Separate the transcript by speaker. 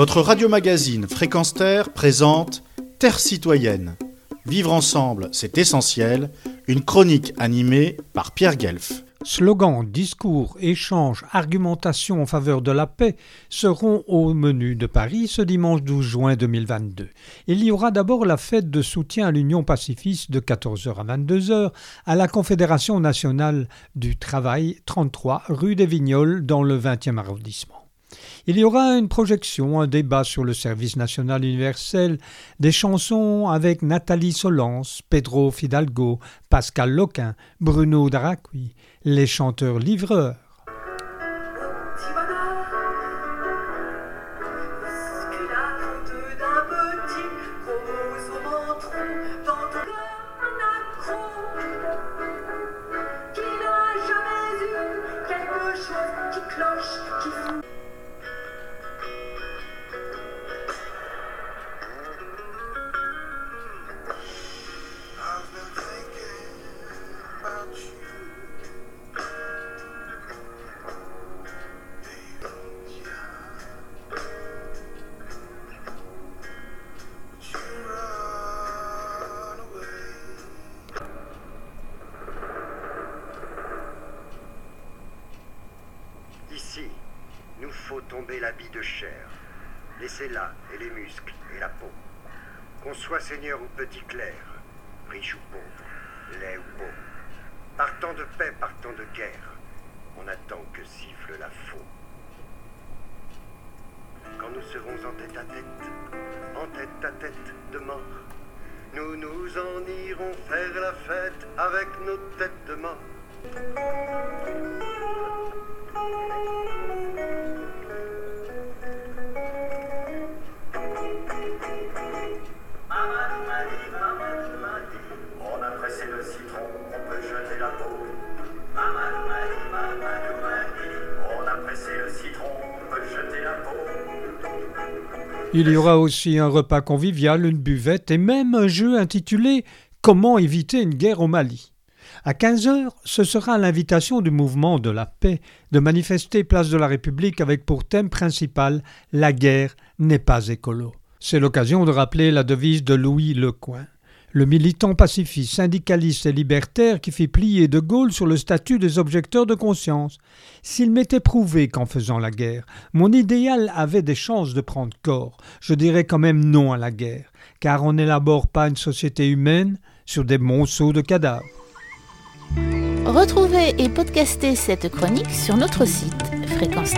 Speaker 1: Votre radio-magazine Fréquence Terre présente Terre citoyenne. Vivre ensemble, c'est essentiel. Une chronique animée par Pierre Guelf.
Speaker 2: Slogans, discours, échanges, argumentation en faveur de la paix seront au menu de Paris ce dimanche 12 juin 2022. Il y aura d'abord la fête de soutien à l'Union pacifiste de 14h à 22h à la Confédération nationale du travail 33 rue des Vignoles dans le 20e arrondissement. Il y aura une projection, un débat sur le service national universel, des chansons avec Nathalie Solence, Pedro Fidalgo, Pascal Loquin, Bruno Daracqui, les chanteurs livreurs.
Speaker 3: Tomber l'habit de chair. Laissez là et les muscles et la peau. Qu'on soit seigneur ou petit clerc, riche ou pauvre, laid ou beau. Partant de paix, partant de guerre, on attend que siffle la faux. Quand nous serons en tête à tête, en tête à tête de mort, nous nous en irons faire la fête avec nos têtes de mort.
Speaker 2: Il y aura aussi un repas convivial, une buvette et même un jeu intitulé Comment éviter une guerre au Mali. À 15 heures, ce sera l'invitation du mouvement de la paix de manifester place de la République avec pour thème principal La guerre n'est pas écolo. C'est l'occasion de rappeler la devise de Louis Lecoing le militant pacifiste, syndicaliste et libertaire qui fit plier De Gaulle sur le statut des objecteurs de conscience. S'il m'était prouvé qu'en faisant la guerre, mon idéal avait des chances de prendre corps, je dirais quand même non à la guerre, car on n'élabore pas une société humaine sur des monceaux de cadavres.
Speaker 4: Retrouvez et podcastez cette chronique sur notre site fréquence